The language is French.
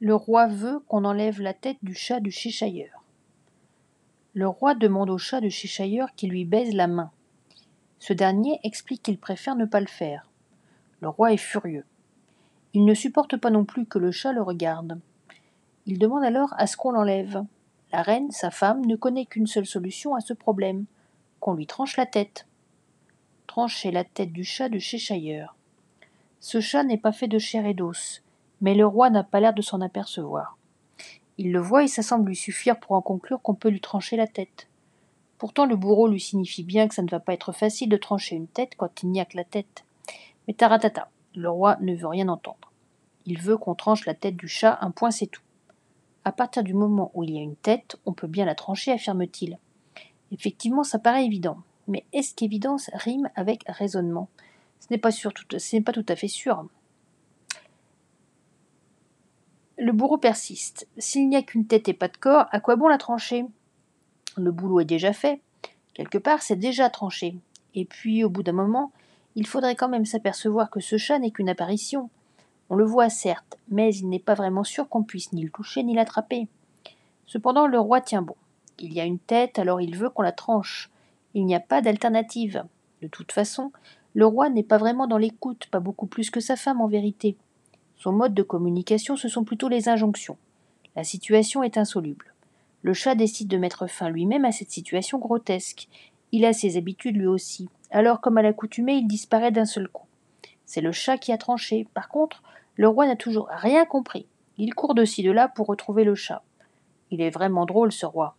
Le roi veut qu'on enlève la tête du chat du Cheshire. Le roi demande au chat de Cheshire qu'il lui baise la main. Ce dernier explique qu'il préfère ne pas le faire. Le roi est furieux. Il ne supporte pas non plus que le chat le regarde. Il demande alors à ce qu'on l'enlève. La reine, sa femme, ne connaît qu'une seule solution à ce problème qu'on lui tranche la tête. Trancher la tête du chat de Cheshire. Ce chat n'est pas fait de chair et d'os, mais le roi n'a pas l'air de s'en apercevoir. Il le voit et ça semble lui suffire pour en conclure qu'on peut lui trancher la tête. Pourtant le bourreau lui signifie bien que ça ne va pas être facile de trancher une tête quand il n'y a que la tête. Mais taratata, le roi ne veut rien entendre. Il veut qu'on tranche la tête du chat, un point c'est tout. À partir du moment où il y a une tête, on peut bien la trancher, affirme-t-il. Effectivement, ça paraît évident. Mais est-ce qu'évidence rime avec raisonnement? Ce n'est pas, pas tout à fait sûr. Le bourreau persiste. S'il n'y a qu'une tête et pas de corps, à quoi bon la trancher? Le boulot est déjà fait. Quelque part, c'est déjà tranché. Et puis, au bout d'un moment, il faudrait quand même s'apercevoir que ce chat n'est qu'une apparition. On le voit certes, mais il n'est pas vraiment sûr qu'on puisse ni le toucher ni l'attraper. Cependant, le roi tient bon. Il y a une tête, alors il veut qu'on la tranche. Il n'y a pas d'alternative. De toute façon, le roi n'est pas vraiment dans l'écoute, pas beaucoup plus que sa femme en vérité. Son mode de communication, ce sont plutôt les injonctions. La situation est insoluble. Le chat décide de mettre fin lui-même à cette situation grotesque. Il a ses habitudes lui aussi. Alors, comme à l'accoutumée, il disparaît d'un seul coup. C'est le chat qui a tranché. Par contre, le roi n'a toujours rien compris. Il court de ci de là pour retrouver le chat. Il est vraiment drôle, ce roi.